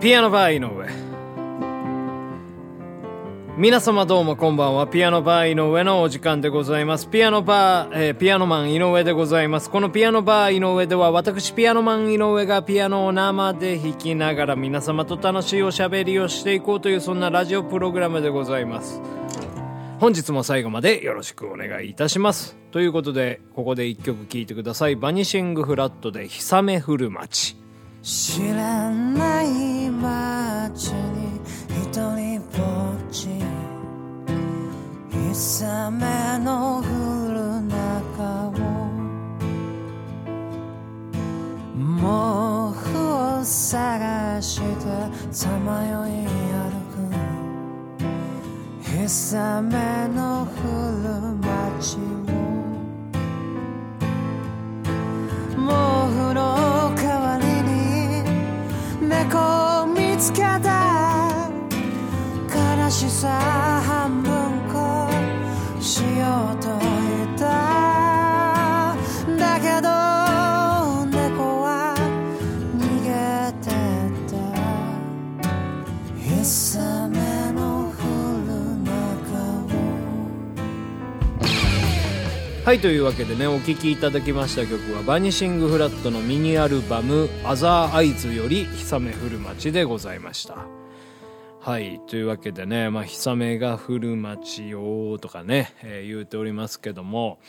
ピアノバー井上。皆様どうもこんばんは。ピアノバー井上のお時間でございます。ピアノバー、えー、ピアノマン井上でございます。このピアノバー井上では私ピアノマン井上がピアノを生で弾きながら皆様と楽しいおしゃべりをしていこうというそんなラジオプログラムでございます。本日も最後までよろしくお願いいたします。ということでここで一曲聴いてください。バニシングフラットで「氷雨降る街」知らない街に一人ぼっち。氷雨の降る中を。毛布を探してさまよい歩く。氷雨の降るさ半分こしようと言った。だけど猫は逃げてった。氷雨の降る中を。はいというわけでねお聴きいただきました曲はバニシングフラットのミニアルバム「アザーアイズ」より「氷雨降る街」でございましたはいというわけでね「まあ、氷雨が降る街よ」とかね、えー言うておりますけども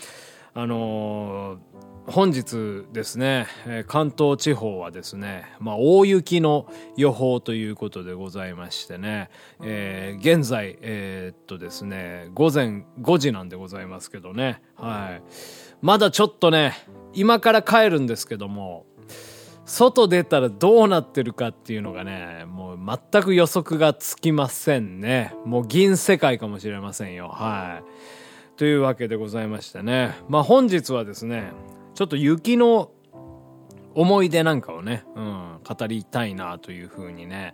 あのー本日ですね、え関東地方はですね、まあ、大雪の予報ということでございましてね、えー現在、えっとですね、午前5時なんでございますけどね、はい。まだちょっとね、今から帰るんですけども、外出たらどうなってるかっていうのがね、もう全く予測がつきませんね。もう銀世界かもしれませんよ。はい。というわけでございましてね。まあ本日はですね、ちょっと雪の思い出なんかをね、うん、語りたいなというふうにね、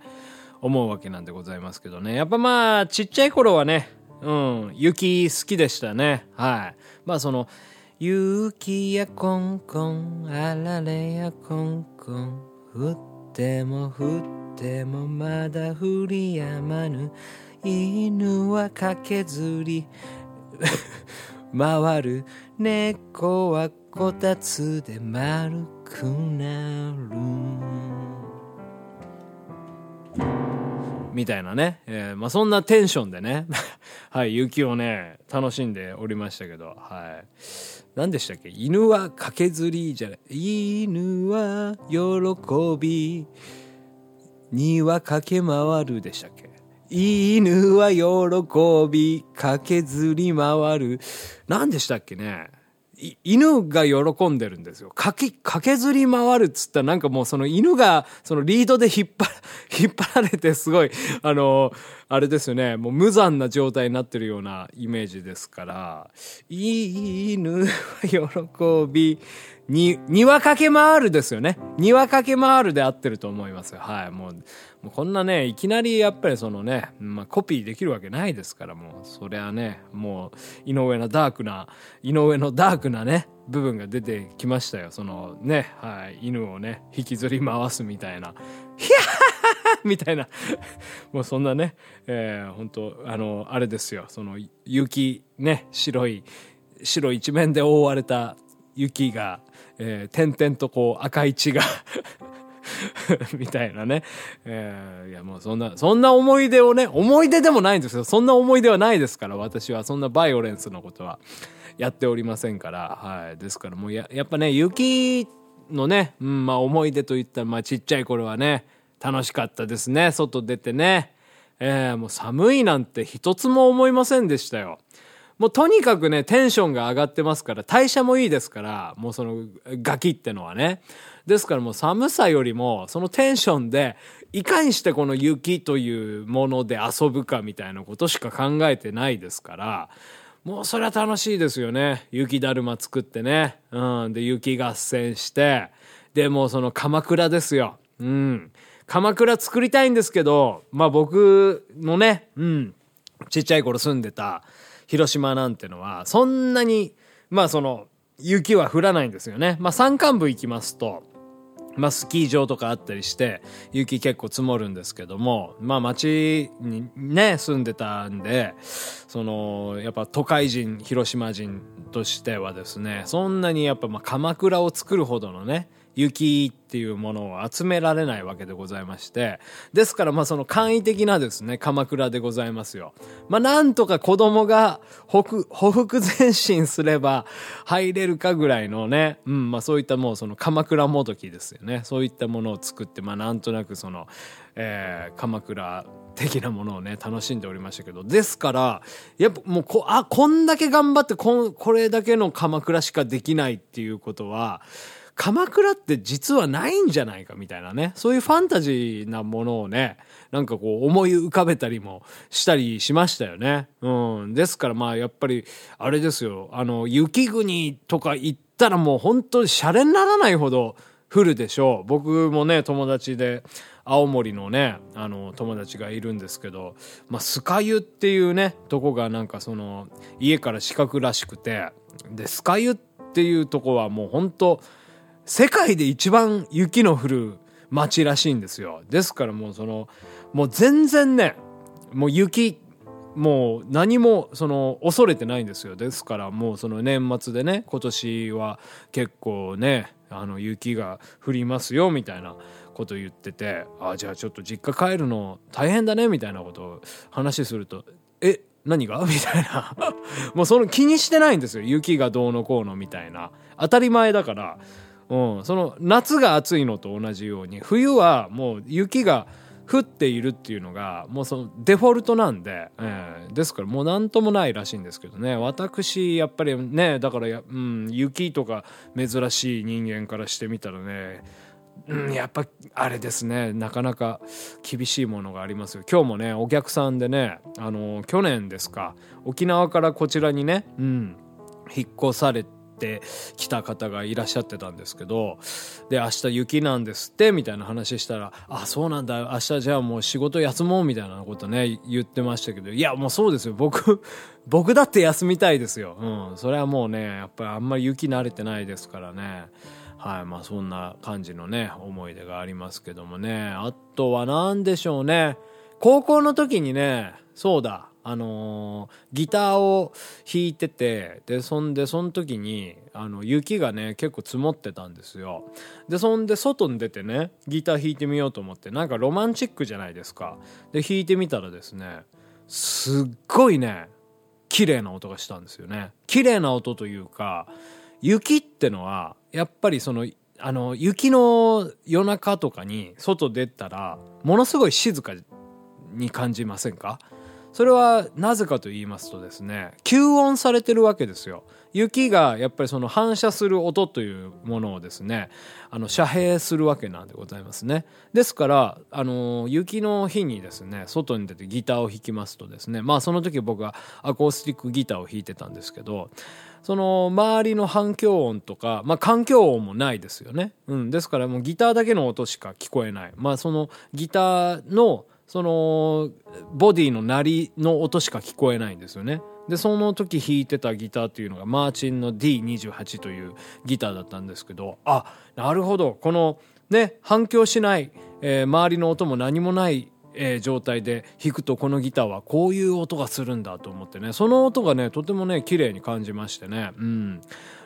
思うわけなんでございますけどね。やっぱまあ、ちっちゃい頃はね、うん、雪好きでしたね。はい。まあその、雪やコンコン、あられやコンコン、降っても降ってもまだ降りやまぬ、犬は駆けずり、回る猫はこたつで丸くなる。みたいなね、えーまあ、そんなテンションでね。はい雪をね楽しんでおりましたけど。はい。何でしたっけ？犬は駆けずりじゃない犬は喜び。には駆け回るでしたっけ？犬は喜び。駆けずり回る。何でしたっけね？犬が喜んでるんですよ。駆け、駆けずり回るっつったらなんかもうその犬がそのリードで引っ張ら、引っ張られてすごい、あの、あれですよね、もう無残な状態になってるようなイメージですから、いい犬は喜び、に、庭駆け回るですよね。庭駆け回るで合ってると思いますよ。はい。もう、こんなね、いきなりやっぱりそのね、まあ、コピーできるわけないですから、もう、そりゃね、もう、井上のダークな、井上のダークなね、部分が出てきましたよ。そのね、はい、犬をね、引きずり回すみたいな、ヒャーみたいな、もうそんなね、えー、本当あの、あれですよ、その、雪、ね、白い、白一面で覆われた雪が、えー、点々とこう赤い血が みたいなね。えーいやもうそんな、そんな思い出をね、思い出でもないんですよ。そんな思い出はないですから、私はそんなバイオレンスのことはやっておりませんから。はい。ですからもうや、やっぱね、雪のね、うん、まあ思い出といったら、まあちっちゃい頃はね、楽しかったですね。外出てね。えーもう寒いなんて一つも思いませんでしたよ。もうとにかくね、テンションが上がってますから、代謝もいいですから、もうそのガキってのはね。ですからもう寒さよりも、そのテンションで、いかにしてこの雪というもので遊ぶかみたいなことしか考えてないですから、もうそれは楽しいですよね。雪だるま作ってね。うん。で、雪合戦して、で、もうその鎌倉ですよ。うん。鎌倉作りたいんですけど、まあ僕のね、うん。ちっちゃい頃住んでた広島なんてのは、そんなに、まあその、雪は降らないんですよね。まあ山間部行きますと、まあ、スキー場とかあったりして、雪結構積もるんですけども、まあ、町にね、住んでたんで、その、やっぱ都会人、広島人としてはですね、そんなにやっぱまあ、鎌倉を作るほどのね、雪っていうものを集められないわけでございまして、ですからまあその簡易的なですね、鎌倉でございますよ。まあなんとか子供がほく、ほふく前進すれば入れるかぐらいのね、うん、まあそういったもうその鎌倉もどきですよね。そういったものを作って、まあなんとなくその、えー、鎌倉的なものをね、楽しんでおりましたけど、ですから、やっぱもうこ、あ、こんだけ頑張ってこん、これだけの鎌倉しかできないっていうことは、鎌倉って実はないんじゃないかみたいなね。そういうファンタジーなものをね、なんかこう思い浮かべたりもしたりしましたよね。うん。ですからまあやっぱり、あれですよ。あの、雪国とか行ったらもう本当にシャレにならないほど降るでしょう。僕もね、友達で、青森のね、あの、友達がいるんですけど、まあ、スカユっていうね、とこがなんかその、家から四角らしくて、で、スカユっていうとこはもう本当世界で一番雪の降る街らしいんですよ。ですからもうその、もう全然ね、もう雪、もう何もその恐れてないんですよ。ですからもうその年末でね、今年は結構ね、あの雪が降りますよみたいなこと言ってて、あ、じゃあちょっと実家帰るの大変だねみたいなことを話すると、え、何が？みたいな。もうその気にしてないんですよ。雪がどうのこうのみたいな。当たり前だから。うん、その夏が暑いのと同じように冬はもう雪が降っているっていうのがもうそのデフォルトなんで、えーですからもう何ともないらしいんですけどね。私やっぱりねだから、うん、雪とか珍しい人間からしてみたらねうん、やっぱあれですね。なかなか厳しいものがありますよ。今日もねお客さんでねあの去年ですか沖縄からこちらにね、うん、引っ越されて来た方がいらっしゃってたんですけどで明日雪なんですってみたいな話したら「あそうなんだ明日じゃあもう仕事休もう」みたいなことね言ってましたけどいやもうそうですよ。僕 僕だって休みたいですよ、うん、それはもうねやっぱりあんまり雪慣れてないですからね。はい。まあそんな感じのね思い出がありますけどもね。あとは何でしょうね。高校の時にねそうだ。あのギターを弾いててでそんでその時にあの雪がね結構積もってたんですよ。でそんで外に出てねギター弾いてみようと思ってなんかロマンチックじゃないですか。で弾いてみたらですねすっごいね綺麗な音がしたんですよね。綺麗な音というか雪ってのはやっぱりそのあの雪の夜中とかに外出たらものすごい静かに感じませんか？それはなぜかと言いますとですね吸音されてるわけですよ雪がやっぱりその反射する音というものをですねあの遮蔽するわけなんでございますねですからあの雪の日にですね外に出てギターを弾きますとですねまあその時僕はアコースティックギターを弾いてたんですけどその周りの反響音とか、まあ環境音もないですよね。うん。ですからもうギターだけの音しか聞こえない。まあそのギターのそのボディの鳴りの音しか聞こえないんですよね。で、その時弾いてたギターっていうのがマーチンの D28 というギターだったんですけど、あ、なるほど。このね、反響しない、えー周りの音も何もないえー状態で弾くとこのギターはこういう音がするんだと思ってねその音がねとてもね綺麗に感じましてねうん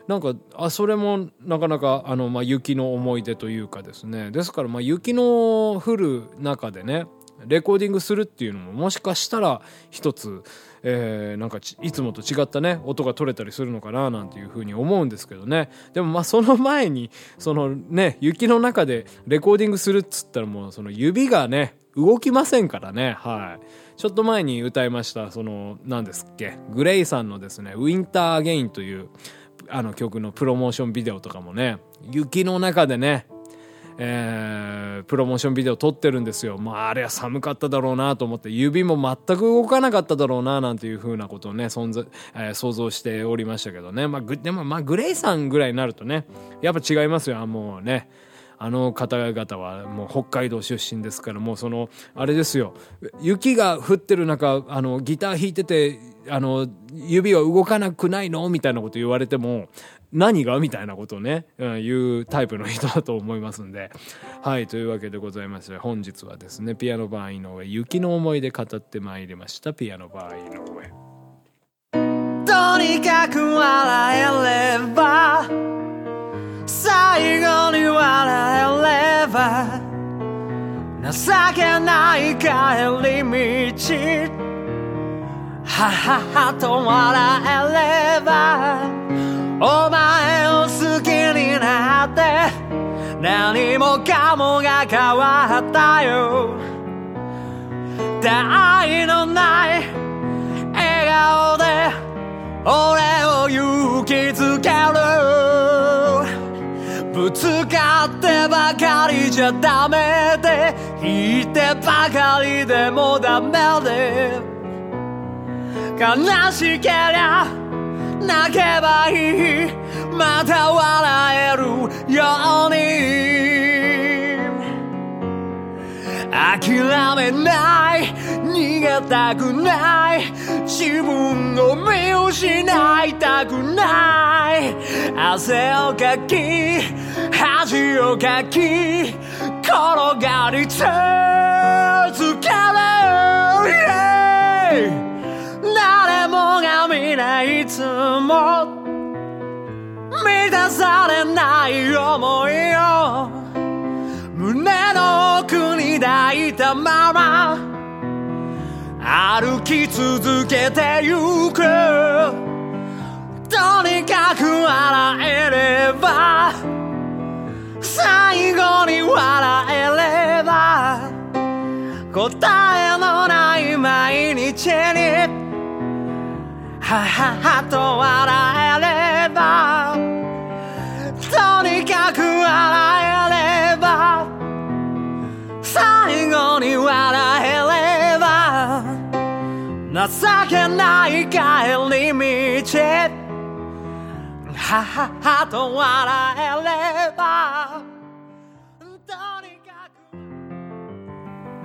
なんかあそれもなかなかあの、まあ、雪の思い出というかですねですから、まあ、雪の降る中でねレコーディングするっていうのももしかしたら一つ、えーなんかいつもと違ったね音が取れたりするのかななんていうふうに思うんですけどね。でもまあその前にそのね雪の中でレコーディングするっつったらもうその指がね動きませんからね。はい。ちょっと前に歌いましたその何ですっけ？グレイさんのですね「ウィンター・アゲイン」というあの曲のプロモーションビデオとかもね雪の中でねえープロモーションビデオ撮ってるんですよ。まあ、あれは寒かっただろうなと思って、指も全く動かなかっただろうな、なんていうふうなことをね、存在、えー想像しておりましたけどね。まあ、でも、まあ、グレイさんぐらいになるとね、やっぱ違いますよ、もうね。あの方々はもう北海道出身ですから、もうその、あれですよ、雪が降ってる中、あの、ギター弾いてて、あの、指は動かなくないの？みたいなこと言われても、何が？みたいなことをね、うん、言うタイプの人だと思いますんで。はい、というわけでございまして、本日はですね、ピアノバー井上、雪の思い出語ってまいりました、ピアノバー井上。とにかく笑えれば、最後ば、情けない帰り道、はははと笑えればお前を好きになって何もかもが変わったよ。愛のない笑顔で俺を勇気づけぶつかってばかりじゃダメで引いてばかりでもダメで。悲しけりゃ泣けばいい。また笑えるように。諦めない。逃げたくない。自分を見失いたくない。汗をかき恥をかき転がり続ける、誰もが皆いつも満たされない思いを胸の奥に抱いたまま歩き続けてゆく。とにかく笑えればははと笑えればとにかく笑えれば最後に笑えれば情けない帰り道はははと笑えれば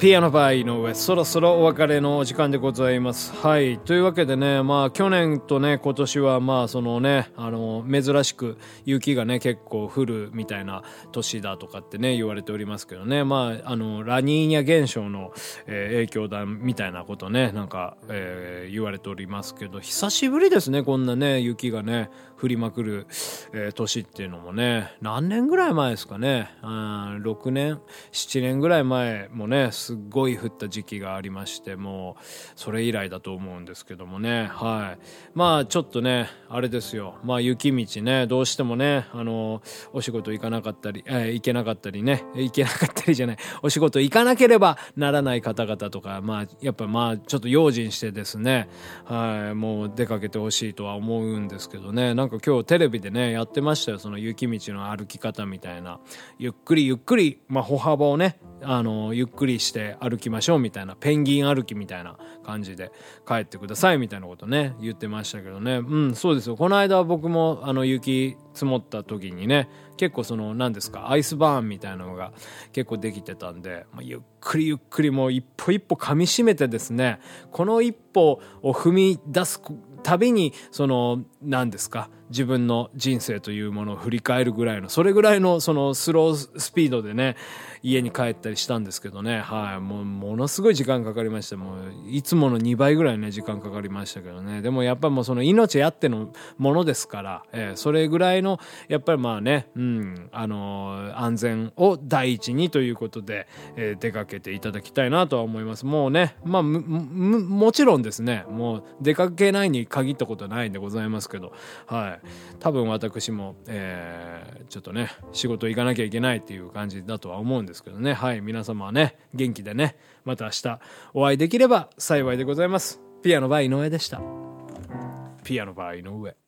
ピアノバーの上、そろそろお別れのお時間でございます。はい。というわけでね、まあ、去年とね、今年は、まあ、そのね、あの、珍しく雪がね、結構降るみたいな年だとかってね、言われておりますけどね、まあ、あの、ラニーニャ現象の、えー、影響だ、みたいなことね、なんか、えー、言われておりますけど、久しぶりですね、こんなね、雪がね、降りまくる、えー、年っていうのもね何年ぐらい前ですかねうん6年7年ぐらい前もねすっごい降った時期がありましてもうそれ以来だと思うんですけどもね。はい。まあちょっとねあれですよ。まあ雪道ねどうしてもねあのお仕事行かなかったり、えー、行けなかったりね。行けなかったりじゃない。お仕事行かなければならない方々とかまあやっぱまあちょっと用心してですね。はい。もう出かけてほしいとは思うんですけどね。なんかか今日テレビでねやってましたよ。その雪道の歩き方みたいな。ゆっくりゆっくり、まあ、歩幅をねあのゆっくりして歩きましょうみたいなペンギン歩きみたいな感じで帰ってくださいみたいなことね言ってましたけどね。うんそうですよ。この間僕もあの雪積もった時にね結構その何ですかアイスバーンみたいなのが結構できてたんで、まあ、ゆっくりゆっくりもう一歩一歩噛みしめてですねこの一歩を踏み出すたびにその何ですか？自分の人生というものを振り返るぐらいのそれぐらいのそのスロースピードでね家に帰ったりしたんですけどね。はい。もうものすごい時間かかりました。もういつもの2倍ぐらいね時間かかりましたけどね。でもやっぱりもうその命あってのものですから、えー、それぐらいのやっぱりまあねうんあのー、安全を第一にということで、えー、出かけていただきたいなとは思います。もうねまあもちろんですね。もう出かけないに限ったことはないんでございますけど。はい。多分私も、えー、ちょっとね仕事行かなきゃいけないっていう感じだとは思うんですけどね。はい。皆様はね元気でねまた明日お会いできれば幸いでございます。ピアノバー井上でした。ピアノバー井上。